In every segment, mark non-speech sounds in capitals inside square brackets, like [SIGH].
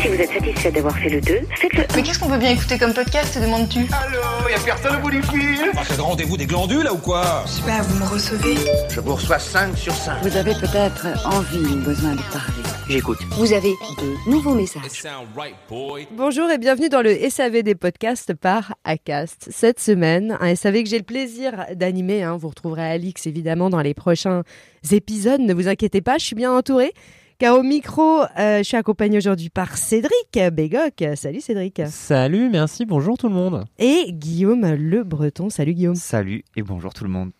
Si vous êtes satisfait d'avoir fait le 2, faites-le. Mais qu'est-ce qu'on peut bien écouter comme podcast, demandes-tu Allô Y'a personne au bout du fil C'est le rendez-vous des glandules là ou quoi Je sais pas, vous me recevez Je vous reçois 5 sur 5. Vous avez peut-être envie ou besoin de parler. J'écoute. Vous avez de nouveaux messages. sound right, boy. Bonjour et bienvenue dans le SAV des podcasts par Acast. Cette semaine, un SAV que j'ai le plaisir d'animer. hein. Vous retrouverez Alix évidemment dans les prochains épisodes. Ne vous inquiétez pas, je suis bien entourée. Car au micro, euh, je suis accompagnée aujourd'hui par Cédric Bégoc. Salut Cédric. Salut, merci, bonjour tout le monde. Et Guillaume Le Breton. Salut Guillaume. Salut et bonjour tout le monde.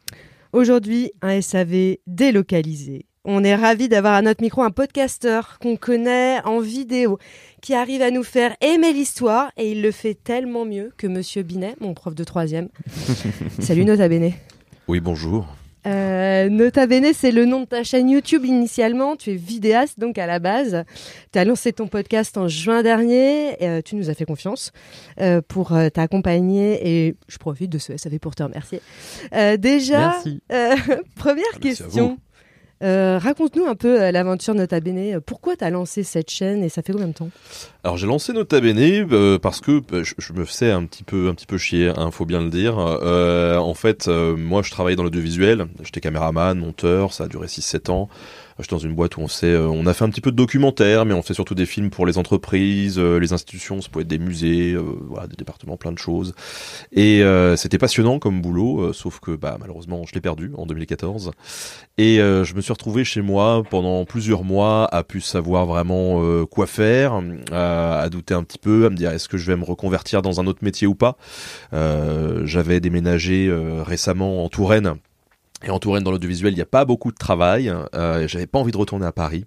Aujourd'hui, un SAV délocalisé. On est ravis d'avoir à notre micro un podcasteur qu'on connaît en vidéo, qui arrive à nous faire aimer l'histoire et il le fait tellement mieux que Monsieur Binet, mon prof de troisième. [LAUGHS] Salut Nota Bene. Oui, bonjour. Euh, Nota Bene, c'est le nom de ta chaîne YouTube initialement. Tu es vidéaste donc à la base. Tu as lancé ton podcast en juin dernier. Et, euh, tu nous as fait confiance euh, pour euh, t'accompagner et je profite de ce SAV pour te remercier. Euh, déjà, Merci. euh, [LAUGHS] première Merci à question. Euh, Raconte-nous un peu euh, l'aventure Nota Bene. Pourquoi tu as lancé cette chaîne et ça fait combien de temps? Alors j'ai lancé Nota Bene euh, parce que euh, je, me faisais un petit peu un petit peu chier, hein, faut bien le dire. En fait, moi je travaillais dans l'audiovisuel, j'étais caméraman, monteur, ça a duré 6-7 ans. J'étais dans une boîte où on s'est, euh, on a fait un petit peu de documentaire, mais on fait surtout des films pour les entreprises, euh, les institutions, ça pouvait être des musées, euh, voilà, des départements, plein de choses. Et c'était passionnant comme boulot, sauf que bah malheureusement je l'ai perdu en 2014. Et je me suis retrouvé chez moi pendant plusieurs mois à plus savoir vraiment quoi faire, à, douter un petit peu, à me dire est-ce que je vais me reconvertir dans un autre métier ou pas? J'avais déménagé récemment en Touraine. Et en Touraine, dans l'audiovisuel, il n'y a pas beaucoup de travail. Euh, J'avais pas envie de retourner à Paris.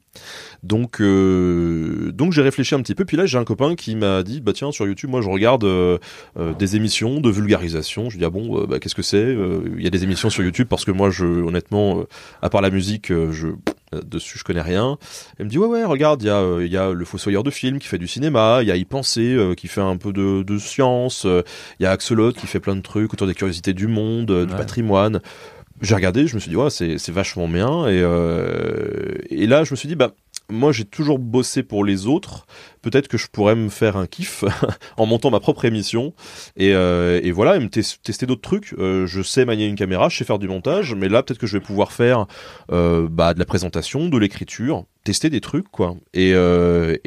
Donc, euh, donc j'ai réfléchi un petit peu. Puis là, j'ai un copain qui m'a dit, bah tiens, sur YouTube, moi, je regarde euh, euh, des émissions de vulgarisation. Je dis ah bon, euh, bah, qu'est-ce que c'est Euh, Il y a des émissions sur YouTube parce que moi, je, honnêtement, euh, à part la musique, je dessus, je connais rien. Elle me dit ouais ouais, regarde, il y a il y a le fossoyeur de film qui fait du cinéma, il y a y penser euh, qui fait un peu de, de science, euh, il y a Axolot qui fait plein de trucs autour des curiosités du monde, euh, du patrimoine. J'ai regardé, je me suis dit ouais, c'est vachement bien. Et euh, et là je me suis dit bah moi j'ai toujours bossé pour les autres, peut-être que je pourrais me faire un kiff [LAUGHS] en montant ma propre émission et, euh, voilà et me tes- tester d'autres trucs. Euh, je sais manier une caméra, je sais faire du montage, mais là peut-être que je vais pouvoir faire euh, bah, de la présentation, de l'écriture, tester des trucs quoi. Et,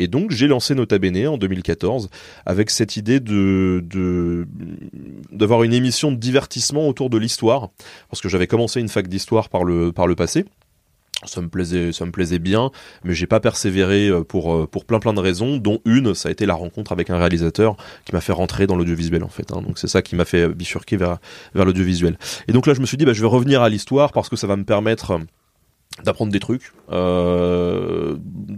donc j'ai lancé Nota Bene en 2014 avec cette idée de d'avoir une émission de divertissement autour de l'histoire parce que j'avais commencé une fac d'histoire par le par le passé. Ça me plaisait, ça me plaisait bien, mais j'ai pas persévéré euh, pour euh, pour plein plein de raisons, dont une, ça a été la rencontre avec un réalisateur qui m'a fait rentrer dans l'audiovisuel en fait. hein. Donc c'est ça qui m'a fait bifurquer vers l'audiovisuel. Et donc là, je me suis dit, bah, je vais revenir à l'histoire parce que ça va me permettre euh, d'apprendre des trucs,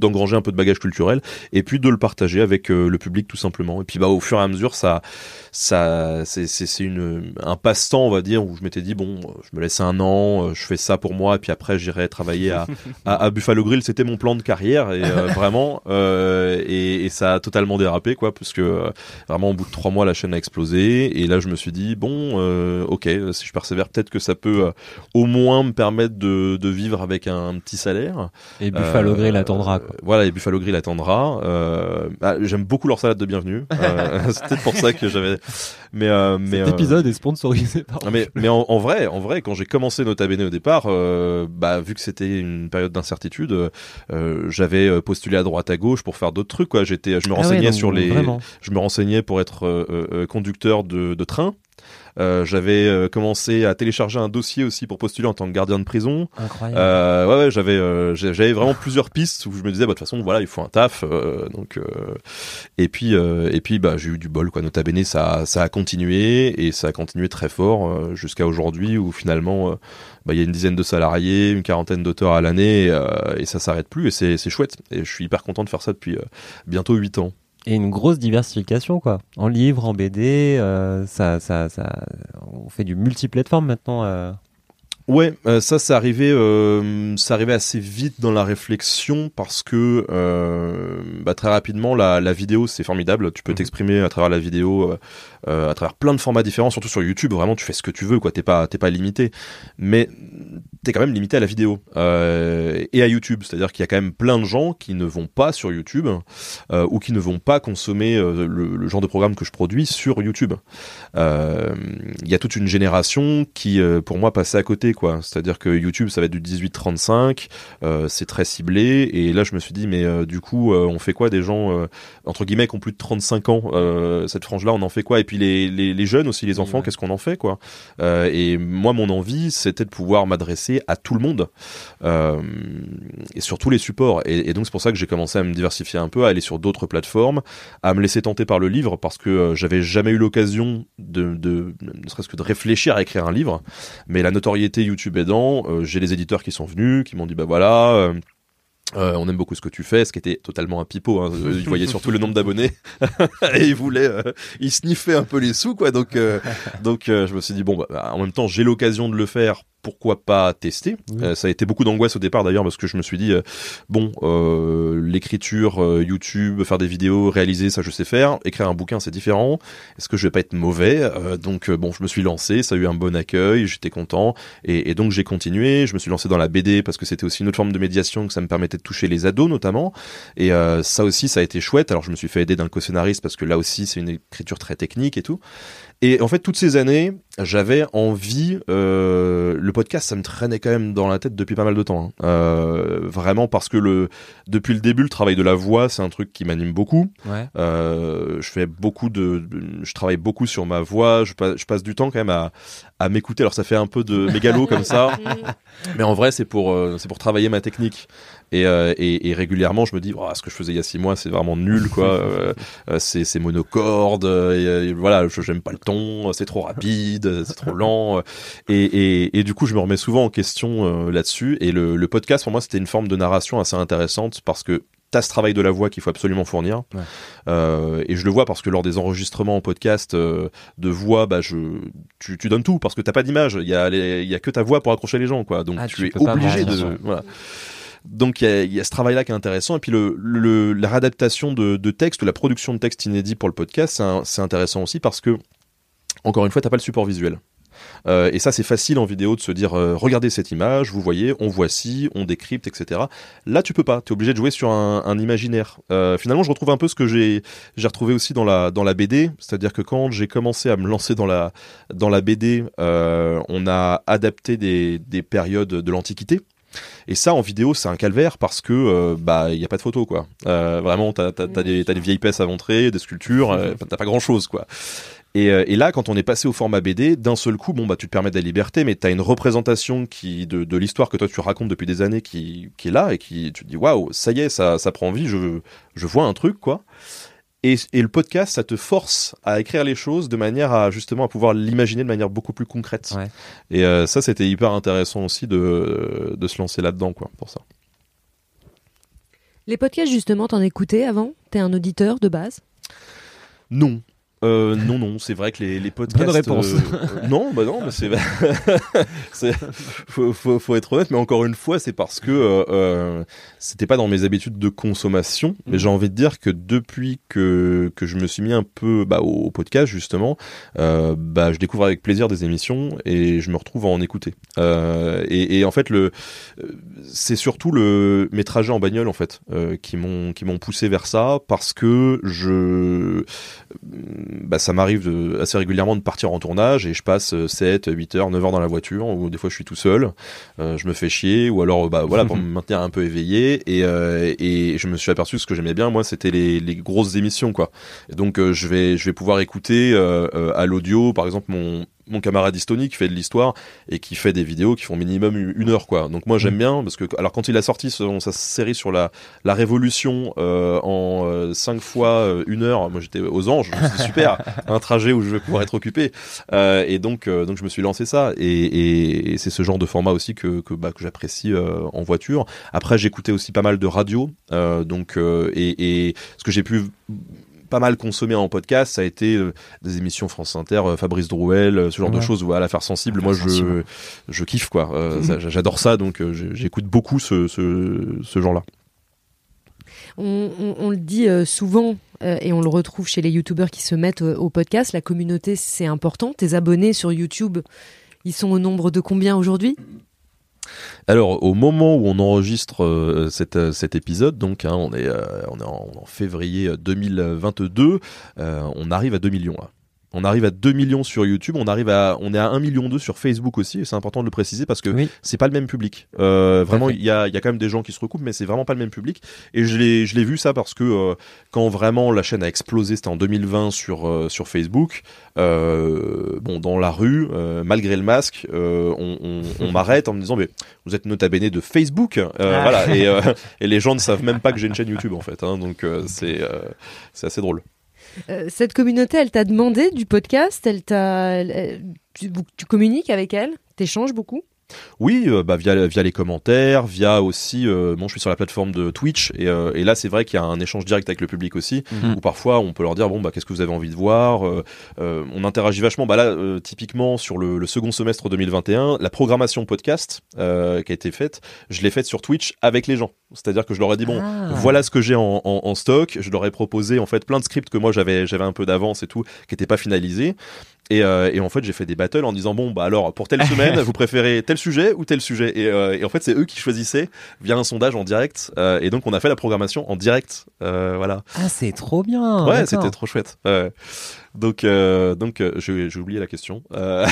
d'engranger un peu de bagage culturel, et puis de le partager avec euh, le public tout simplement. Et puis bah au fur et à mesure, ça, ça, c'est c'est une un passe-temps on va dire où je m'étais dit bon, je me laisse un an, euh, je fais ça pour moi, et puis après j'irai travailler à, [LAUGHS] à, à Buffalo Grill. C'était mon plan de carrière et euh, [LAUGHS] vraiment, euh, et, et ça a totalement dérapé quoi, parce que euh, vraiment au bout de trois mois la chaîne a explosé, et là je me suis dit bon, euh, ok, si je persévère, peut-être que ça peut euh, au moins me permettre de, de vivre avec un, un petit salaire. Et Buffalo Euh, Grill attendra. Quoi. Voilà, et Buffalo Grill attendra. Euh, bah, J'aime beaucoup leur salade de bienvenue. Euh, [LAUGHS] c'est peut-être pour ça que j'avais. Mais euh, mais Cet euh, épisode est sponsorisé par. mais mais en, en vrai, en vrai, quand j'ai commencé Nota Bene au départ, euh, bah vu que c'était une période d'incertitude, euh, j'avais euh, postulé à droite à gauche pour faire d'autres trucs. Quoi, j'étais, je me Ah ouais, renseignais donc, sur les, Vraiment. je me renseignais pour être euh, euh, conducteur de, de train. Euh, j'avais euh, commencé à télécharger un dossier aussi pour postuler en tant que gardien de prison. Incroyable. Euh, ouais, ouais, j'avais, vraiment plusieurs pistes où je me disais, bah, de toute façon, voilà, il faut un taf. donc, et puis, et puis, bah, j'ai eu du bol, quoi. Nota bene, ça, ça a continué et ça a continué très fort jusqu'à aujourd'hui où finalement, bah, il y a une dizaine de salariés, une quarantaine d'auteurs à l'année et, euh, et ça s'arrête plus et c'est, c'est chouette. Et je suis hyper content de faire ça depuis euh, bientôt 8 ans. Et une grosse diversification, quoi. En livre, en BD, euh, ça, ça, ça, on fait du multiplateforme maintenant. euh. Ouais, euh, ça, euh, ça arrivait assez vite dans la réflexion parce que euh, bah, très rapidement, la, la vidéo, c'est formidable. Tu peux Mhm. t'exprimer à travers la vidéo, à travers plein de formats différents, surtout sur YouTube. Vraiment, tu fais ce que tu veux, quoi. T'es pas, t'es pas limité, mais t'es quand même limité à la vidéo et à YouTube. C'est-à-dire qu'il y a quand même plein de gens qui ne vont pas sur YouTube ou qui ne vont pas consommer le, le genre de programme que je produis sur YouTube. Il y a toute une génération qui, pour moi, passait à côté, quoi. C'est-à-dire que YouTube, ça va être du 18-35, euh, c'est très ciblé, et là, je me suis dit, mais euh, du coup, euh, on fait quoi des gens, entre guillemets, qui ont plus de 35 ans Cette frange-là, on en fait quoi? Et puis les, les, les jeunes aussi, les enfants, ouais. qu'est-ce qu'on en fait, quoi? Et moi, mon envie, c'était de pouvoir m'adresser à tout le monde, et sur tous les supports. Et, et donc, c'est pour ça que j'ai commencé à me diversifier un peu, à aller sur d'autres plateformes, à me laisser tenter par le livre, parce que j'avais jamais eu l'occasion de, de ne serait-ce que de réfléchir à écrire un livre. Mais la notoriété YouTube aidant, euh, j'ai les éditeurs qui sont venus, qui m'ont dit bah voilà. euh, euh, on aime beaucoup ce que tu fais, ce qui était totalement un pipeau. Hein. Ils voyaient surtout le nombre d'abonnés [LAUGHS] et ils voulaient, ils sniffaient un peu les sous, quoi. Donc, donc, je me suis dit bon, bah, en même temps, j'ai l'occasion de le faire. Pourquoi pas tester Oui. Euh, Ça a été beaucoup d'angoisse au départ d'ailleurs parce que je me suis dit euh, bon, euh, l'écriture, euh, YouTube, faire des vidéos, réaliser, ça je sais faire. Écrire un bouquin, c'est différent. Est-ce que je vais pas être mauvais? Euh, Donc bon, je me suis lancé, ça a eu un bon accueil, j'étais content et, et donc j'ai continué. Je me suis lancé dans la BD parce que c'était aussi une autre forme de médiation que ça me permettait de toucher les ados notamment. Et ça aussi, ça a été chouette. Alors je me suis fait aider d'un co-scénariste parce que là aussi, c'est une écriture très technique et tout. Et en fait, toutes ces années, j'avais envie. Euh, le podcast, ça me traînait quand même dans la tête depuis pas mal de temps. hein. Euh, vraiment parce que le depuis le début, le travail de la voix, c'est un truc qui m'anime beaucoup. Ouais. Euh, je fais beaucoup de, je travaille beaucoup sur ma voix. Je passe, je passe du temps quand même à, à m'écouter. Alors ça fait un peu de mégalo comme ça, [LAUGHS] mais en vrai c'est pour, euh, c'est pour travailler ma technique. Et, euh, et, et régulièrement, je me dis, Oh, ce que je faisais il y a six mois, c'est vraiment nul, quoi. [LAUGHS] Euh, euh, c'est, c'est monocorde. et, voilà, je j'aime pas le ton. C'est trop rapide, c'est trop lent. Et, du coup, je me remets souvent en question là-dessus. Et le, le podcast, pour moi, c'était une forme de narration assez intéressante parce que t'as ce travail de la voix qu'il faut absolument fournir. Ouais. Euh, et je le vois parce que lors des enregistrements en podcast euh, de voix, bah je, tu, tu donnes tout parce que t'as pas d'image. Il y a, les- il y a que ta voix pour accrocher les gens, quoi. Donc Ah, tu, tu es obligé de, voilà. Donc il y a, ce travail-là qui est intéressant. Et puis la réadaptation de, de texte, la production de texte inédit pour le podcast, c'est intéressant aussi parce que encore une fois, t'as pas le support visuel. Euh, et ça, c'est facile en vidéo de se dire euh, regardez cette image, vous voyez, on voit ci, on décrypte, etc. Là, tu peux pas. Tu es obligé de jouer sur un, imaginaire. Euh, finalement, je retrouve un peu ce que j'ai retrouvé aussi dans la BD, c'est-à-dire que quand j'ai commencé à me lancer dans la dans la BD, on a adapté des périodes de l'Antiquité. Et ça, en vidéo, c'est un calvaire parce que euh, bah il y a pas de photo quoi. Euh, vraiment, t'as t'as t'as des des vieilles pièces à montrer, des sculptures, euh, t'as pas grand chose quoi. Et, et là, quand on est passé au format BD, d'un seul coup, bon bah tu te permets de la liberté, mais t'as une représentation qui de, de l'histoire que toi tu racontes depuis des années qui, qui est là et qui tu te dis waouh, ça y est, ça ça prend vie, je je vois un truc quoi. Et, et le podcast, ça te force à écrire les choses de manière à justement à pouvoir l'imaginer de manière beaucoup plus concrète. Ouais. Et euh, ça, c'était hyper intéressant aussi de de se lancer là-dedans quoi pour ça. Les podcasts, justement, t'en écoutais avant? T'es un auditeur de base? Non. Euh, non, non, c'est vrai que les, les podcasts. Bonne réponse. euh, non, bah non, mais [LAUGHS] c'est. faut, faut, faut être honnête, mais encore une fois, c'est parce que euh, euh, c'était pas dans mes habitudes de consommation. Mais Mhm. j'ai envie de dire que depuis que, que je me suis mis un peu bah, au podcast, justement, euh, bah, je découvre avec plaisir des émissions et je me retrouve à en écouter. Euh, et, et en fait, le, euh, c'est surtout le, mes trajets en bagnole, en fait, euh, qui m'ont qui m'ont poussé vers ça parce que je bah, ça m'arrive assez régulièrement de partir en tournage et je passe euh, 7, 8 heures, 9 heures dans la voiture, ou des fois je suis tout seul, euh, je me fais chier, ou alors bah voilà pour [LAUGHS] me maintenir un peu éveillé. Et, euh, et je me suis aperçu que ce que j'aimais bien, moi, c'était les, les grosses émissions, quoi. Et donc euh, je vais je vais pouvoir écouter euh, euh, à l'audio, par exemple mon mon camarade Istoni qui fait de l'histoire et qui fait des vidéos qui font minimum une heure quoi. Donc moi j'aime bien parce que alors quand il a sorti son- sa série sur la la révolution euh, en euh, cinq fois euh, une heure, moi j'étais aux anges, dit, super, [LAUGHS] un trajet où je vais pouvoir être occupé. Euh, et donc euh, donc je me suis lancé ça et, et, et c'est ce genre de format aussi que que, bah, que j'apprécie euh, en voiture. Après j'écoutais aussi pas mal de radio euh, donc euh, et, et ce que j'ai pu pas mal consommer en podcast, ça a été euh, des émissions France Inter, euh, Fabrice Drouel, euh, ce genre de choses, voilà, l'affaire sensible. Moi, je, sensible. je kiffe quoi. Euh, ça, J'adore ça, donc euh, j'écoute beaucoup ce, ce, ce genre-là. On, on- on le dit souvent euh, et on le retrouve chez les youtubeurs qui se mettent euh, au podcast. La communauté, c'est important. Tes abonnés sur YouTube, ils sont au nombre de combien aujourd'hui? Alors, au moment où on enregistre euh, cet, euh, cet épisode, donc hein, on est, euh, on est en, février 2022, euh, on arrive à 2 millions là. On arrive à 2 millions sur YouTube, on arrive à, on est à 1 million 2 sur Facebook aussi, et c'est important de le préciser parce que Oui. c'est pas le même public. Euh, vraiment, il y a, il y a quand même des gens qui se recoupent, mais c'est vraiment pas le même public. Et je l'ai, je l'ai vu ça parce que euh, quand vraiment la chaîne a explosé, c'était en 2020 sur euh, sur Facebook. Euh, bon, dans la rue, euh, malgré le masque, euh, on, on, on [LAUGHS] m'arrête en me disant mais vous êtes nota bene de Facebook, Euh, Ah. voilà. Et, euh, [LAUGHS] et les gens ne savent même pas que j'ai une chaîne YouTube en fait. Hein, donc euh, c'est euh, c'est assez drôle. Euh, Cette communauté, elle t'a demandé du podcast Elle t'a, tu, tu communiques avec elle T'échanges beaucoup? Oui, euh, bah, via, via les commentaires, via aussi, euh, bon, je suis sur la plateforme de Twitch et, euh, et là c'est vrai qu'il y a un échange direct avec le public aussi, Mhm. où parfois on peut leur dire bon bah qu'est-ce que vous avez envie de voir, on interagit vachement. Bah là typiquement sur le, le second semestre 2021, la programmation podcast qui a été faite, je l'ai faite sur Twitch avec les gens, c'est-à-dire que je leur ai dit bon Ah. voilà ce que j'ai en, en, en stock, je leur ai proposé en fait plein de scripts que moi j'avais un peu d'avance et tout, qui n'étaient pas finalisés. Et, euh, et en fait, j'ai fait des battles en disant bon bah alors pour telle semaine, [LAUGHS] vous préférez tel sujet ou tel sujet? Et, euh, et en fait, c'est eux qui choisissaient via un sondage en direct. Euh, et donc, on a fait la programmation en direct. Euh, voilà. Ah, c'est trop bien. ouais, c'était trop chouette. Donc, euh, donc, j'ai oublié la question. Euh,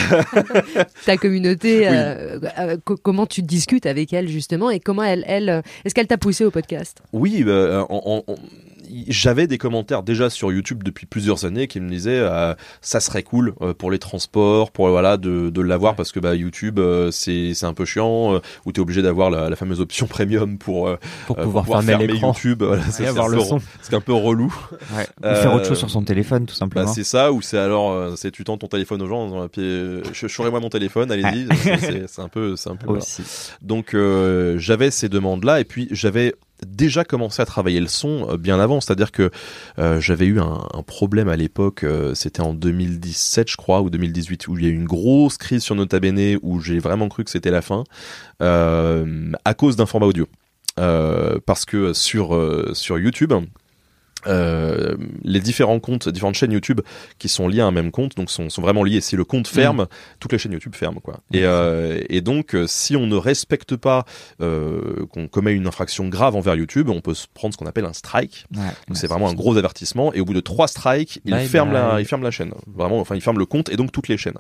[LAUGHS] Ta communauté, Oui. euh, euh, co- comment tu discutes avec elle justement et comment elle, elle est-ce qu'elle t'a poussé au podcast? Oui, bah, en- en- en- j'avais des commentaires déjà sur YouTube depuis plusieurs années qui me disaient euh, ça serait cool euh, pour les transports, pour voilà de, de l'avoir parce que bah YouTube euh, c'est c'est un peu chiant où t'es obligé d'avoir la, la fameuse option [LAUGHS] premium pour Pour euh, pouvoir fermer l'écran. YouTube, voilà, c'est un peu- son. C'est un peu relou. Ouais. Ou faire autre chose sur son téléphone, tout Bah, simplement. c'est ça ou c'est alors c'est tu tends ton téléphone aux gens en disant, puis euh, ch- moi mon téléphone, allez-y. C'est- un peu c'est un peu [LAUGHS] voilà. aussi. Donc euh, j'avais ces demandes-là et puis j'avais déjà commencé à travailler le son euh, bien avant, c'est-à-dire que euh, j'avais eu un, problème à l'époque, euh, c'était en 2017 je crois ou 2018 où il y a eu une grosse crise sur Nota Bene où j'ai vraiment cru que c'était la fin à cause d'un format audio. Parce que sur YouTube euh, les différents comptes, différentes chaînes YouTube qui sont liées à un même compte, donc sont, sont vraiment liées. Si le compte ferme, toutes les chaînes YouTube ferment, quoi. Et, euh, et donc, euh, si on ne respecte pas, euh, qu'on commet une infraction grave envers YouTube, on peut se prendre ce qu'on appelle un strike. Ouais. Donc c'est vraiment un gros avertissement. Et au bout de trois strikes, il ferme la, bye. il ferme la chaîne. Vraiment, enfin, il ferme le compte et donc toutes les chaînes.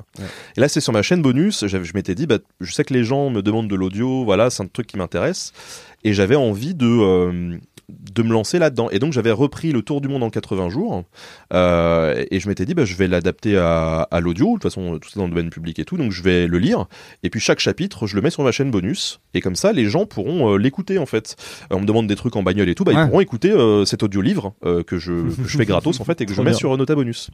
Et là, c'est sur ma chaîne bonus. j'avais- Je m'étais dit, bah, je sais que les gens me demandent de l'audio. Voilà, c'est un truc qui m'intéresse. Et j'avais envie de euh, de me lancer là-dedans. Et donc j'avais repris le tour du monde en 80 jours. Euh, et je m'étais dit, bah, je vais l'adapter à, à l'audio. De toute façon, tout est dans le domaine public et tout. Donc je vais le lire. Et puis chaque chapitre, je le mets sur ma chaîne bonus. Et comme ça, les gens pourront euh, l'écouter en fait. Euh, on me demande des trucs en bagnole et tout. Bah, Ouais. Ils pourront écouter euh, cet audio-livre que, je, que je fais [LAUGHS] gratos en fait et que je mets bien. sur Nota Bonus.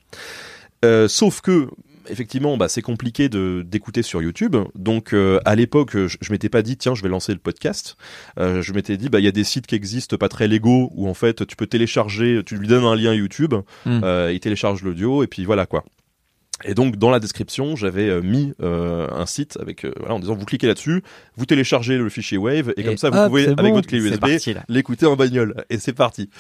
Euh, sauf que effectivement, bah, c'est compliqué de d'écouter sur YouTube. Donc, euh, à l'époque, je, je m'étais pas dit tiens, je vais lancer le podcast. Euh, je m'étais dit bah il y a des sites qui existent pas très légaux où en fait tu peux télécharger, tu lui donnes un lien YouTube, Hmm. euh, il télécharge l'audio et puis voilà quoi. Et donc dans la description, j'avais mis euh, un site avec euh, voilà en disant vous cliquez là-dessus, vous téléchargez le fichier Wave et, Et comme ça vous hop, pouvez avec votre clé USB l'écouter en bagnole et c'est parti.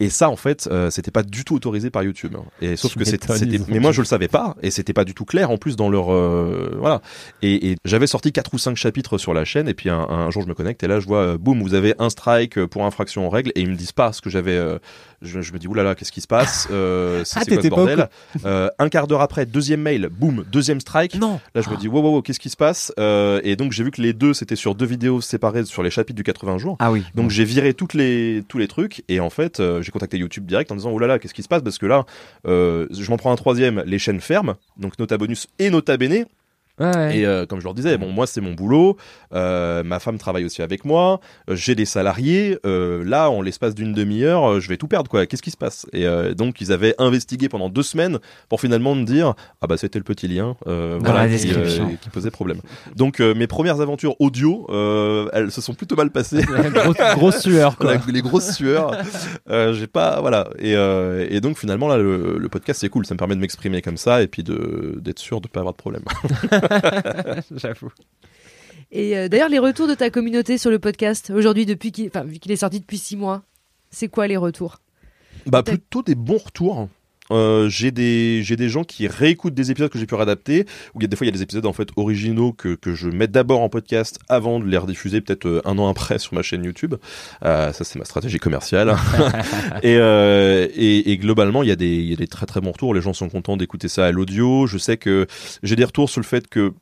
Et ça, en fait, euh, c'était pas du tout autorisé par YouTube. hein. Et sauf que c'était, mais moi je le savais pas, et c'était pas du tout clair en plus dans leur, euh, voilà. Et, et j'avais sorti quatre ou cinq chapitres sur la chaîne, et puis un, un jour je me connecte et là je vois, euh, boum, vous avez un strike pour infraction en règle, et ils me disent pas ce que j'avais, euh, Je, je me dis oulala, qu'est-ce qui se passe [LAUGHS] euh, C'est Ah, c'est quoi ce bordel Euh, Un quart d'heure après, deuxième mail, boum, deuxième strike. Non. Là, je me dis wow, wow, wow, qu'est-ce qui se passe Euh, Et donc j'ai vu que les deux c'était sur deux vidéos séparées sur les chapitres du 80 jours. Ah oui. Donc j'ai viré toutes les tous les trucs et en fait j'ai contacté YouTube direct en disant là qu'est-ce qui se passe parce que là je m'en prends un troisième les chaînes ferment donc Nota Bonus et Nota Bene Ouais. et euh, comme je leur disais bon moi c'est mon boulot euh, ma femme travaille aussi avec moi euh, j'ai des salariés euh, là en l'espace d'une demi-heure euh, je vais tout perdre quoi qu'est-ce qui se passe? Et euh, donc ils avaient investigué pendant deux semaines pour finalement me dire ah bah c'était le petit lien euh, voilà qui, qui posait problème donc euh, mes premières aventures audio euh, elles se sont plutôt mal passées [LAUGHS] grosse, grosse sueur quoi. les grosses sueurs. Euh, j'ai pas, voilà. Et, euh, et donc finalement là, le, le podcast c'est cool. Ça me permet de m'exprimer comme ça et puis de d'être sûr de pas avoir de problème. [LAUGHS] [LAUGHS] J'avoue. Et euh, d'ailleurs, les retours de ta communauté sur le podcast aujourd'hui, depuis qu'il, enfin, vu qu'il est sorti depuis six mois, c'est quoi les retours? Bah plutôt des bons retours. Euh, j'ai des j'ai des gens qui réécoutent des épisodes que j'ai pu réadapter ou il y a des fois il y a des épisodes en fait originaux que, que je mets d'abord en podcast avant de les rediffuser peut-être euh, un an après sur ma chaîne YouTube. Euh, ça c'est ma stratégie commerciale. [LAUGHS] Et, euh, et et globalement il y a des il y a des très très bons retours. Les gens sont contents d'écouter ça à l'audio. Je sais que j'ai des retours sur le fait que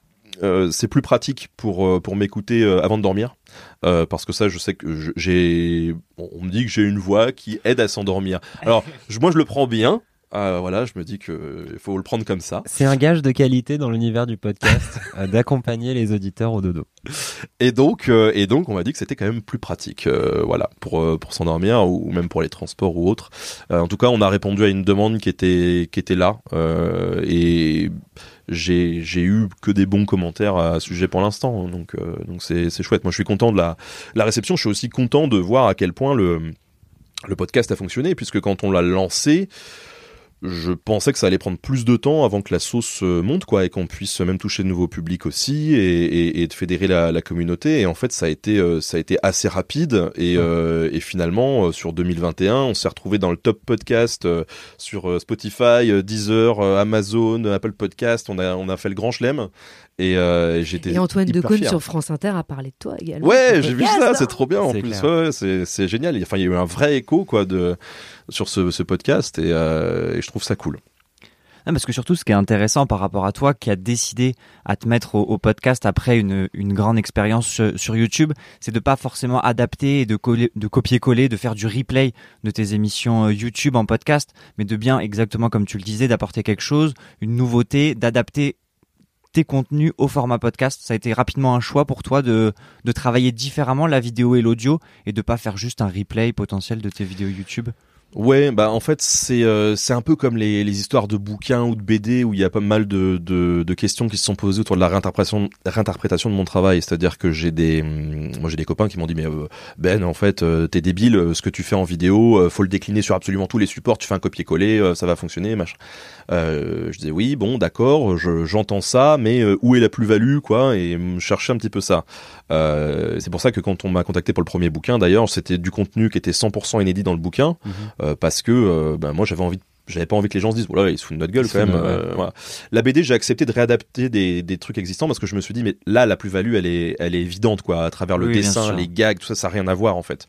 euh, c'est plus pratique pour pour m'écouter avant de dormir. Euh, parce que ça je sais que j'ai on on me dit que j'ai une voix qui aide à s'endormir. Alors je- moi je le prends bien Euh, voilà je me dis que il faut le prendre comme ça. C'est un gage de qualité dans l'univers du podcast [LAUGHS] euh, d'accompagner les auditeurs au dodo. et donc euh, et donc on m'a dit que c'était quand même plus pratique euh, voilà pour pour s'endormir ou même pour les transports ou autres. Euh, en tout cas on a répondu à une demande qui était qui était là et j'ai j'ai eu que des bons commentaires à ce sujet pour l'instant donc euh, donc c'est c'est chouette. Moi je suis content de la la réception. Je suis aussi content de voir à quel point le le podcast a fonctionné puisque quand on l'a lancé je pensais que ça allait prendre plus de temps avant que la sauce euh, monte quoi et qu'on puisse même toucher de nouveaux publics aussi et, et, et de fédérer la, la communauté. Et en fait ça a été euh, ça a été assez rapide. Et, euh, et finalement euh, sur 2021 on s'est retrouvé dans le top podcast euh, sur Spotify, Deezer, Amazon, Apple Podcast. On a on a fait le grand chelem. Et euh, j'étais Et Antoine Decaune sur France Inter a parlé de toi également. Ouais, j'ai vu ça, c'est trop bien en plus. Ouais, ouais, c'est c'est génial. Enfin, il y a eu un vrai écho quoi de sur ce, podcast et, euh, et je trouve ça cool. Non, parce que surtout, ce qui est intéressant par rapport à toi, qui a décidé à te mettre au, podcast après une, grande expérience sur, YouTube, c'est de pas forcément adapter et de copier-coller, de faire du replay de tes émissions euh, YouTube en podcast, mais de bien, exactement comme tu le disais, d'apporter quelque chose, une nouveauté, d'adapter tes contenus au format podcast. Ça a été rapidement un choix pour toi de, de travailler différemment la vidéo et l'audio et de pas faire juste un replay potentiel de tes vidéos YouTube? Ouais, bah en fait c'est euh, c'est un peu comme les, les histoires de bouquins ou de BD où il y a pas mal de, de, de questions qui se sont posées autour de la réinterprétation réinterprétation de mon travail. C'est-à-dire que j'ai des hum, moi j'ai des copains qui m'ont dit mais euh, Ben en fait euh, t'es débile euh, ce que tu fais en vidéo euh, faut le décliner sur absolument tous les supports tu fais un copier-coller ça va fonctionner machin. Je disais oui bon d'accord je- j'entends ça mais où est la plus-value quoi et hum, chercher un petit peu ça. Euh, c'est pour ça que quand on m'a contacté pour le premier bouquin d'ailleurs c'était du contenu qui était 100% inédit dans le bouquin euh, parce que euh, ben, moi j'avais envie de j'avais pas envie que les gens se disent voilà ils se foutent de notre gueule quand même euh, voilà. la BD j'ai accepté de réadapter des, des trucs existants parce que je me suis dit mais là la plus value elle est elle est évidente quoi à travers le Oui, dessin les gags tout ça ça a rien à voir en fait.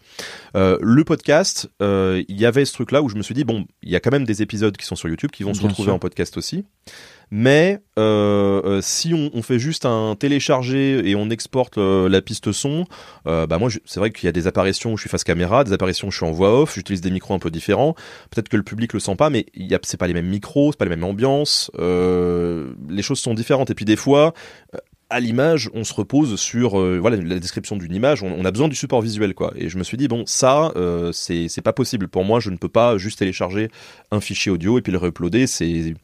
Euh, le podcast euh, il y avait ce truc là où je me suis dit bon il y a quand même des épisodes qui sont sur YouTube qui vont se retrouver sûr. en podcast aussi mais euh, euh, si on, fait juste un téléchargé et on exporte euh, la piste son, euh, bah moi c'est vrai qu'il y a des apparitions où je suis face caméra, des apparitions où je suis en voix off, j'utilise des micros un peu différents. Peut-être que le public le sent pas, mais c'est pas les mêmes micros, c'est pas les mêmes ambiances. les choses sont différentes. Et puis des fois, à l'image, on se repose sur euh, voilà la description d'une image. On, on a besoin du support visuel quoi. Et je me suis dit bon ça euh, c'est pas possible pour moi. Je ne peux pas juste télécharger un fichier audio et puis le réuploader. C'est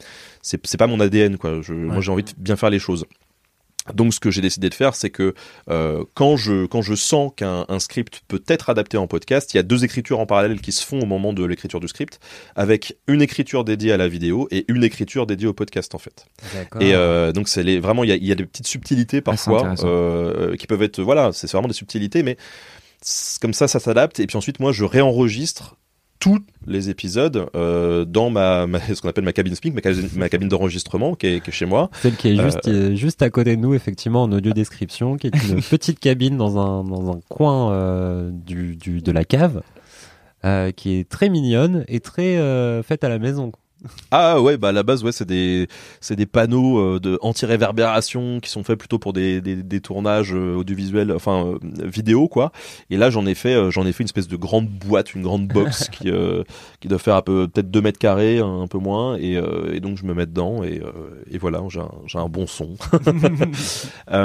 c'est pas mon ADN quoi. Je, Moi j'ai envie de bien faire les choses. Donc ce que j'ai décidé de faire, c'est que euh, quand je quand je sens qu'un un script peut être adapté en podcast, il y a deux écritures en parallèle qui se font au moment de l'écriture du script, avec une écriture dédiée à la vidéo et une écriture dédiée au podcast en fait. D'accord. Et euh, donc c'est les vraiment il y a, il y a des petites subtilités parfois intéressant. euh, qui peuvent être voilà c'est vraiment des subtilités mais comme ça ça s'adapte et puis ensuite moi je réenregistre tous les épisodes euh, dans ma, ma- ce qu'on appelle ma cabine speak ma, cabine- ma cabine d'enregistrement qui est, qui est chez moi Celle qui est juste, euh, juste à côté de nous, effectivement, en audio description, qui est une [LAUGHS] petite cabine dans un, dans un coin euh, du, du, de la cave. qui est très mignonne et très faite à la maison. Ah ouais, bah à la base, ouais, c'est des, c'est des panneaux euh, de anti-réverbération qui sont faits plutôt pour des, des, des tournages euh, audiovisuels, enfin euh, vidéo quoi. Et là, j'en ai fait, euh, j'en ai fait une espèce de grande boîte, une grande box [LAUGHS] qui, qui doit faire un peu peut-être 2 mètres carrés, un, un peu moins. Et, et donc je me mets dedans et, et voilà, j'ai un, j'ai un bon son. [LAUGHS]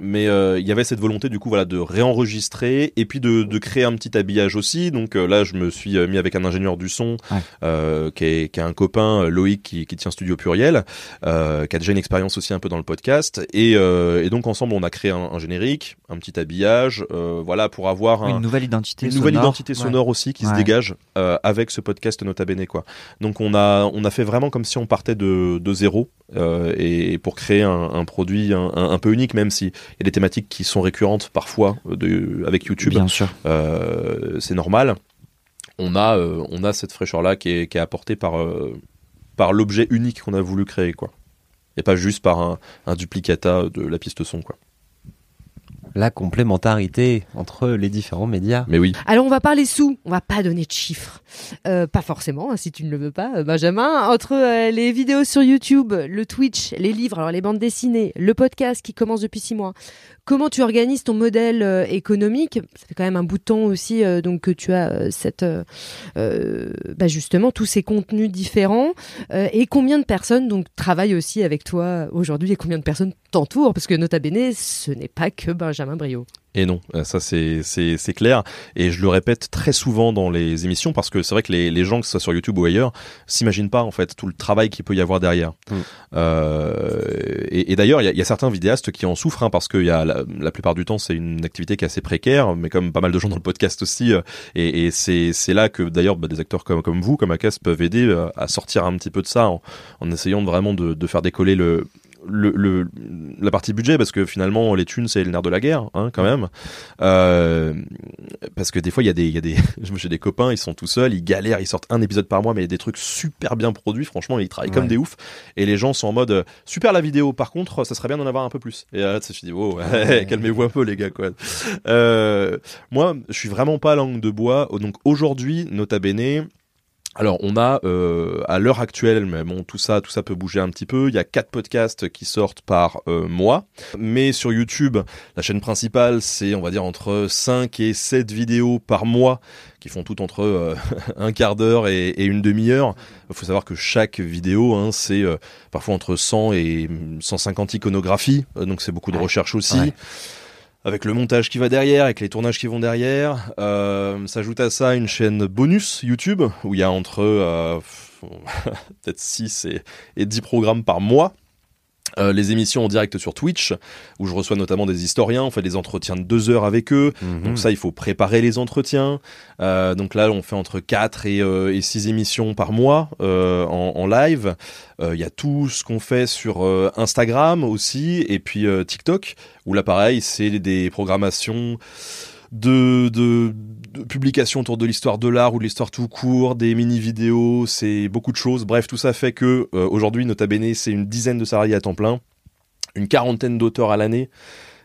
Mais il y avait cette volonté du coup voilà de réenregistrer et puis de, de créer un petit habillage aussi. Donc là, je me suis mis avec un ingénieur du son Ouais. qui, est, qui a un copain euh, Loïc qui, qui tient Studio Pluriel, euh, qui a déjà une expérience aussi un peu dans le podcast. Et, euh, et donc ensemble, on a créé un, un générique, un petit habillage, euh, voilà pour avoir un, Une nouvelle identité une nouvelle sonore. identité Ouais. sonore aussi qui se dégage avec ce podcast Nota Bene quoi. Donc on a on a fait vraiment comme si on partait de, de zéro et pour créer un, un produit un, peu unique même si il y a des thématiques qui sont récurrentes parfois de, avec YouTube Bien sûr. c'est normal. On a, euh, on a cette fraîcheur-là qui est, qui est apportée par, euh, par l'objet unique qu'on a voulu créer, quoi. Et pas juste par un, un duplicata de la piste son, quoi. La complémentarité entre les différents médias. Mais oui. Alors on va parler sous, on va pas donner de chiffres, Euh, pas forcément hein, si tu ne le veux pas, Benjamin. Entre euh, les vidéos sur YouTube, le Twitch, les livres, alors les bandes dessinées, le podcast qui commence depuis six mois. Comment tu organises ton modèle euh, économique? Ça fait quand même un bout de temps aussi, euh, donc que tu as euh, cette, bah, justement tous ces contenus différents. Et combien de personnes donc travaillent aussi avec toi aujourd'hui? Et combien de personnes t'entourent? Parce que nota bene, ce n'est pas que Benjamin Brio. Et non, euh, ça c'est clair. Et je le répète très souvent dans les émissions parce que c'est vrai que les, les gens, que ce soit sur YouTube ou ailleurs, s'imaginent pas en fait tout le travail qu'il peut y avoir derrière. Mm. Euh, et et d'ailleurs, il y a, il y a certains vidéastes qui en souffrent hein, parce que y a la, la plupart du temps c'est une activité qui est assez précaire, mais comme pas mal de gens dans le podcast aussi. euh, et et c'est là que d'ailleurs bah, des acteurs comme comme vous, comme Akas, peuvent aider à sortir un petit peu de ça en, en essayant de vraiment de, de faire décoller le le, le, la partie budget parce que finalement les thunes c'est le nerf de la guerre hein, quand même. Euh, parce que des fois il y a des y a des [LAUGHS] j'ai des copains ils sont tout seuls ils galèrent ils sortent un épisode par mois mais il y a des trucs super bien produits franchement ils travaillent comme des oufs. Et les gens sont en mode euh, super la vidéo par contre ça serait bien d'en avoir un peu plus. Et là tu dis oh [LAUGHS] calmez-vous un peu les gars quoi. Euh, moi je suis vraiment pas langue de bois. Donc aujourd'hui nota bene alors on a euh, à l'heure actuelle, mais bon tout ça, tout ça peut bouger un petit peu. Il y a quatre podcasts qui sortent par euh, mois, mais sur YouTube, la chaîne principale, c'est on va dire entre 5 et 7 vidéos par mois qui font tout entre euh, [LAUGHS] un quart d'heure et, et une demi-heure. Il faut savoir que chaque vidéo, hein, c'est euh, parfois entre 100 et 150 iconographies, euh, donc c'est beaucoup de recherche aussi. Ouais. Avec le montage qui va derrière, avec les tournages qui vont derrière, euh, s'ajoute à ça une chaîne bonus YouTube où il y a entre euh, [LAUGHS] peut-être 6 et, et 10 programmes par mois. Euh, les émissions en direct sur Twitch, où je reçois notamment des historiens, on fait des entretiens de deux heures avec eux, Mhm. donc ça, il faut préparer les entretiens. Euh, donc là, on fait entre 4 et, euh, et 6 émissions par mois euh, en, en live. Euh, Il y a tout ce qu'on fait sur euh, Instagram aussi, et puis euh, TikTok, où là, pareil, c'est des programmations de, de publications autour de l'histoire de l'art ou de l'histoire tout court, des mini-vidéos, c'est beaucoup de choses. Bref, tout ça fait que euh, aujourd'hui, Nota Bene, c'est une dizaine de salariés à temps plein, une quarantaine d'auteurs à l'année.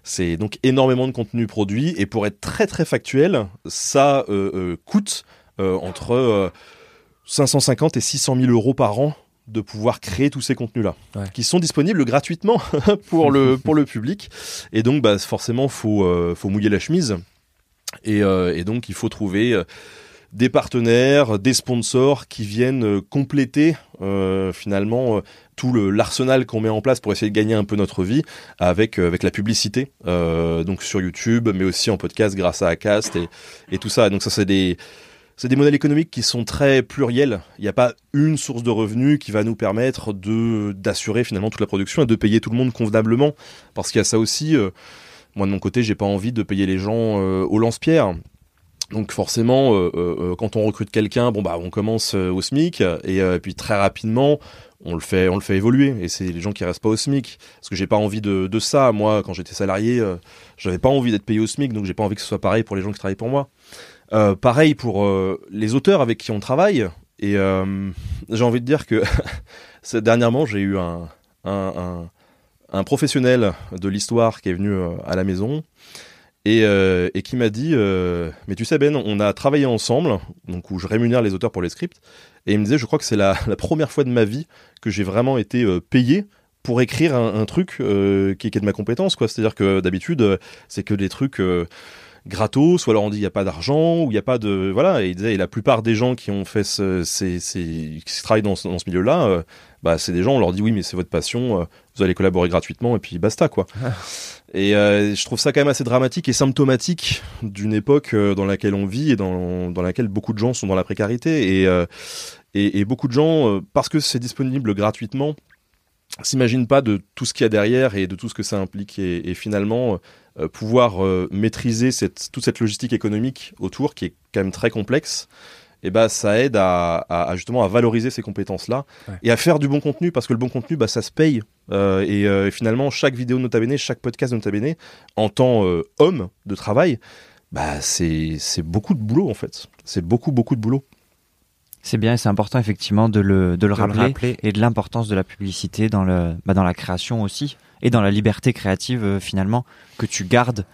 C'est donc énormément de contenu produit et pour être très très factuel, ça euh, euh, coûte entre euh, 550 et 600 000 euros par an de pouvoir créer tous ces contenus-là, Ouais. qui sont disponibles gratuitement [LAUGHS] pour le pour le public. Et donc, bah, forcément, faut euh, faut mouiller la chemise. Et, euh, et donc, il faut trouver euh, des partenaires, des sponsors qui viennent euh, compléter finalement tout l'arsenal qu'on met en place pour essayer de gagner un peu notre vie avec avec la publicité, donc sur YouTube, mais aussi en podcast grâce à Acast et et tout ça. Donc ça, c'est des c'est des modèles économiques qui sont très pluriels. Il n'y a pas une source de revenus qui va nous permettre d'assurer finalement toute la production et de payer tout le monde convenablement. Parce qu'il y a ça aussi. Moi de mon côté, j'ai pas envie de payer les gens euh, au lance-pierre. Donc forcément, euh, euh, quand on recrute quelqu'un, bon bah on commence au SMIC et puis très rapidement on le fait, on le fait évoluer. Et c'est les gens qui restent pas au SMIC parce que j'ai pas envie de, ça. Moi, quand j'étais salarié, j'avais pas envie d'être payé au SMIC, donc j'ai pas envie que ce soit pareil pour les gens qui travaillent pour moi. Pareil pour les auteurs avec qui on travaille. Et j'ai envie de dire que [LAUGHS] dernièrement, j'ai eu un, un, un professionnel de l'histoire qui est venu euh, à la maison et, euh, et qui m'a dit euh, mais tu sais Ben on a travaillé ensemble donc où je rémunère les auteurs pour les scripts et il me disait je crois que c'est la, première fois de ma vie que j'ai vraiment été payé pour écrire un, truc qui, qui est de ma compétence quoi. C'est à dire que d'habitude c'est que des trucs gratos, ou alors on dit il n'y a pas d'argent, ou il n'y a pas de... Voilà, et il disait, et la plupart des gens qui ont fait ce, ces, ces, qui travaillent dans ce, dans ce milieu-là, euh, bah, c'est des gens, on leur dit oui, mais c'est votre passion, euh, vous allez collaborer gratuitement, et puis basta, quoi. et euh, je trouve ça quand même assez dramatique et symptomatique d'une époque dans laquelle on vit et dans, dans laquelle beaucoup de gens sont dans la précarité, et, et, et beaucoup de gens, parce que c'est disponible gratuitement, s'imaginent pas de tout ce qu'il y a derrière et de tout ce que ça implique, et, et finalement euh, pouvoir euh, maîtriser cette, toute cette logistique économique autour qui est quand même très complexe, et bah ça aide à, à- à justement à valoriser ces compétences-là Ouais. et à faire du bon contenu parce que le bon contenu bah ça se paye Euh, et, euh, et finalement chaque vidéo de Nota Bene, chaque podcast de Nota Bene en tant euh, homme de travail, bah c'est beaucoup de boulot en fait. C'est beaucoup beaucoup de boulot. C'est bien et c'est important effectivement de le, de le De le rappeler rappeler. et de l'importance de la publicité dans, le, bah, dans la création aussi et dans la liberté créative euh, finalement que tu gardes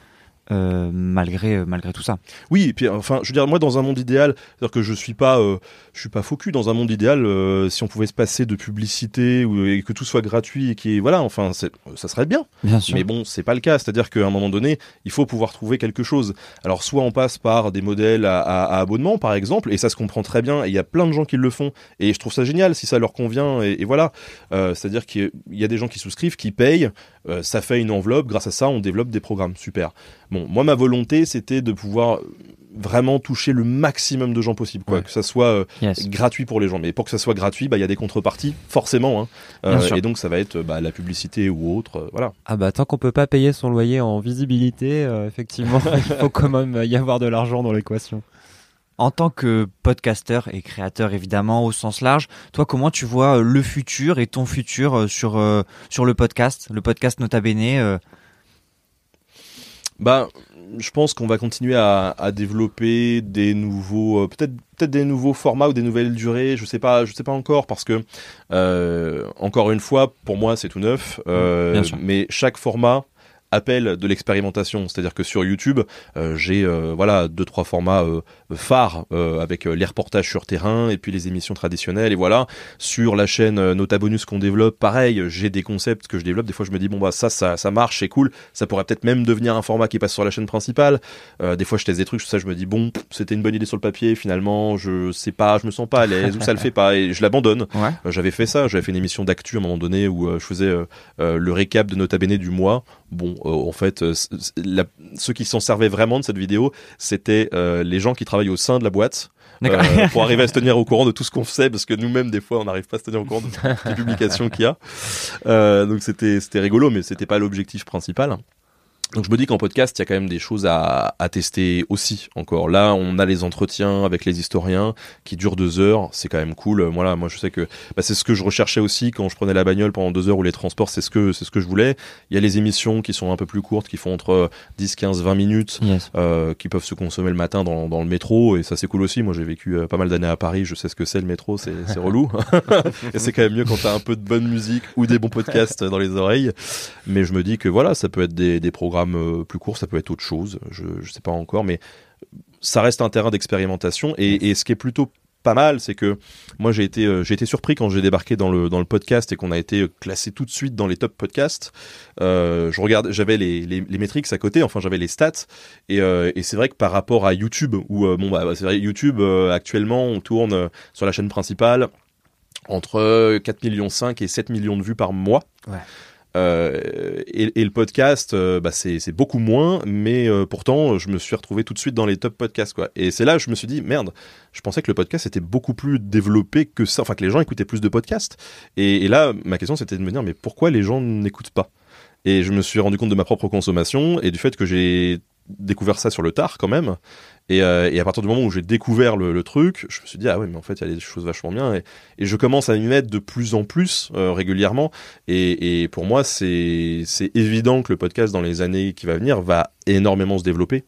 euh, malgré, euh, malgré tout ça. Oui, et puis enfin, je veux dire, moi, dans un monde idéal, c'est-à-dire que je suis pas, euh, je suis pas faux cul. Dans un monde idéal, euh, si on pouvait se passer de publicité ou, et que tout soit gratuit et qui, voilà, enfin, c'est- ça serait bien. Bien sûr. Mais bon, c'est pas le cas. C'est-à-dire qu'à un moment donné, il faut pouvoir trouver quelque chose. Alors, soit on passe par des modèles à, à- à abonnement, par exemple, et ça se comprend très bien. Et il y a plein de gens qui le font, et je trouve ça génial si ça leur convient. Et, et voilà, Euh, c'est-à-dire qu'il y a des gens qui souscrivent, qui payent. Euh, ça fait une enveloppe. Grâce à ça, on développe des programmes. Super. Bon, moi, ma volonté, c'était de pouvoir vraiment toucher le maximum de gens possible, quoi. Ouais. Que ça soit euh, Yes. gratuit pour les gens. Mais pour que ça soit gratuit, bah, il y a des contreparties, forcément. Hein. Euh, et donc, ça va être bah, la publicité ou autre. euh, voilà. Ah bah tant qu'on peut pas payer son loyer en visibilité, effectivement, [LAUGHS] il faut quand même y avoir de l'argent dans l'équation. En tant que podcasteur et créateur évidemment au sens large, toi comment tu vois euh, le futur et ton futur euh, sur, euh, sur le podcast, le podcast Nota Bene euh, Bah, je pense qu'on va continuer à, à développer des nouveaux, euh, peut-être peut-être des nouveaux formats ou des nouvelles durées. Je sais pas, je sais pas encore parce que encore une fois, pour moi, c'est tout neuf. mais chaque format appelle de l'expérimentation. C'est-à-dire que sur YouTube, euh, j'ai euh, voilà deux trois formats euh, phares euh, avec les reportages sur terrain et puis les émissions traditionnelles. Et voilà sur la chaîne Nota Bonus qu'on développe, pareil, j'ai des concepts que je développe. Des fois, je me dis bon bah ça ça ça marche, c'est cool. Ça pourrait peut-être même devenir un format qui passe sur la chaîne principale. Des fois, je teste des trucs, ça je me dis bon c'était une bonne idée sur le papier. Finalement, je sais pas, je me sens pas à l'aise ou ça le fait pas et je l'abandonne. [LAUGHS] Ouais. J'avais fait ça, j'avais fait une émission d'actu à un moment donné où je faisais le récap de Nota Bene du mois. Bon, en fait, euh, la- ceux qui s'en servaient vraiment de cette vidéo, c'était euh, les gens qui travaillent au sein de la boîte. Euh, [LAUGHS] pour arriver à se tenir au courant de tout ce qu'on faisait parce que nous-mêmes des fois on n'arrive pas à se tenir au courant de toutes les publications qu'il y a Euh, donc c'était c'était rigolo mais c'était pas l'objectif principal donc je me dis qu'en podcast, il y a quand même des choses à, à tester aussi encore. Là, on a les entretiens avec les historiens qui durent deux heures. C'est quand même cool. Voilà, moi je sais que bah, c'est ce que je recherchais aussi quand je prenais la bagnole pendant deux heures ou les transports. C'est ce que c'est ce que je voulais. Il y a les émissions qui sont un peu plus courtes, qui font entre 10, 15, 20 minutes, Yes. euh, qui peuvent se consommer le matin dans, dans le métro. Et ça c'est cool aussi. Moi j'ai vécu euh, pas mal d'années à Paris. Je sais ce que c'est le métro. C'est c'est relou. [LAUGHS] et c'est quand même mieux quand t'as un peu de bonne musique ou des bons podcasts dans les oreilles. Mais je me dis que voilà, ça peut être des, des programmes euh, plus courts, ça peut être autre chose. Je, sais pas encore, mais ça reste un terrain d'expérimentation. Et, ce qui est plutôt pas mal, c'est que moi j'ai été euh, j'ai été surpris quand j'ai débarqué dans le dans le podcast et qu'on a été classé tout de suite dans les top podcasts. Euh, je regarde, j'avais les, les métriques à côté, enfin j'avais les stats et, c'est vrai que par rapport à YouTube où bon bah c'est vrai YouTube actuellement on tourne sur la chaîne principale entre 4 millions 5 et 7 millions de vues par mois. Euh, et, le podcast, euh, bah c'est beaucoup moins, mais euh, pourtant, je me suis retrouvé tout de suite dans les top podcasts, quoi. Et c'est là que je me suis dit, merde, je pensais que le podcast était beaucoup plus développé que ça, enfin que les gens écoutaient plus de podcasts. Et, et là, ma question, c'était de me dire, mais pourquoi les gens n'écoutent pas? Et je me suis rendu compte de ma propre consommation et du fait que j'ai découvert ça sur le tard, quand même. Et, euh, et à partir du moment où j'ai découvert le, truc, je me suis dit ah ouais mais en fait il y a des choses vachement bien. Et, je commence à m'y mettre de plus en plus euh, régulièrement. Et, pour moi c'est évident que le podcast dans les années qui va venir va énormément se développer.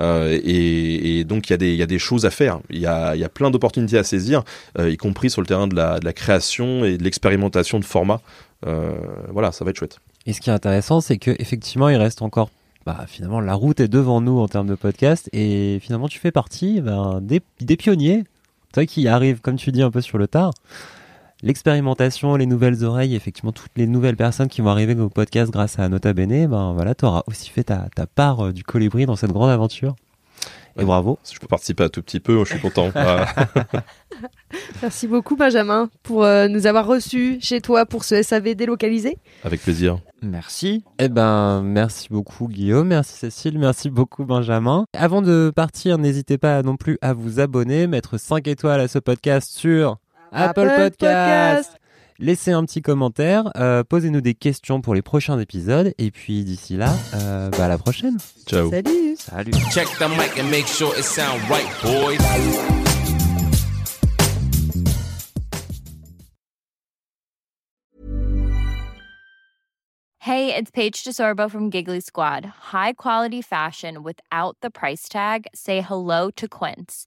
Euh, et, donc il y a des choses à faire. Il y a plein d'opportunités à saisir y compris sur le terrain de la création et de l'expérimentation de formats. Voilà ça va être chouette. Et ce qui est intéressant, c'est que effectivement, il reste encore bah, finalement, la route est devant nous en termes de podcast. Et finalement, tu fais partie ben, des, pionniers. Toi qui arrives, comme tu dis, un peu sur le tard. L'expérimentation, les nouvelles oreilles, effectivement, toutes les nouvelles personnes qui vont arriver au podcast grâce à Nota Bene, ben voilà, tu auras aussi fait ta, ta part euh, du colibri dans cette grande aventure. Et bravo. Si je peux participer un tout petit peu, je suis content. [LAUGHS] Merci beaucoup Benjamin pour euh, nous avoir reçus chez toi pour ce SAV délocalisé. avec plaisir. Merci. Eh ben, merci beaucoup Guillaume, merci Cécile, merci beaucoup Benjamin. Avant de partir, n'hésitez pas non plus à vous abonner, mettre 5 étoiles à ce podcast sur Apple, Apple Podcast. Podcast. Laissez un petit commentaire, euh, posez-nous des questions pour les prochains épisodes, et puis d'ici là, euh, bah, à la prochaine. Ciao. Salut Salut. Check the mic and make sure it sound right, boys. Hey, it's Paige DeSorbo from Giggly Squad. High quality fashion without the price tag. Say hello to Quince.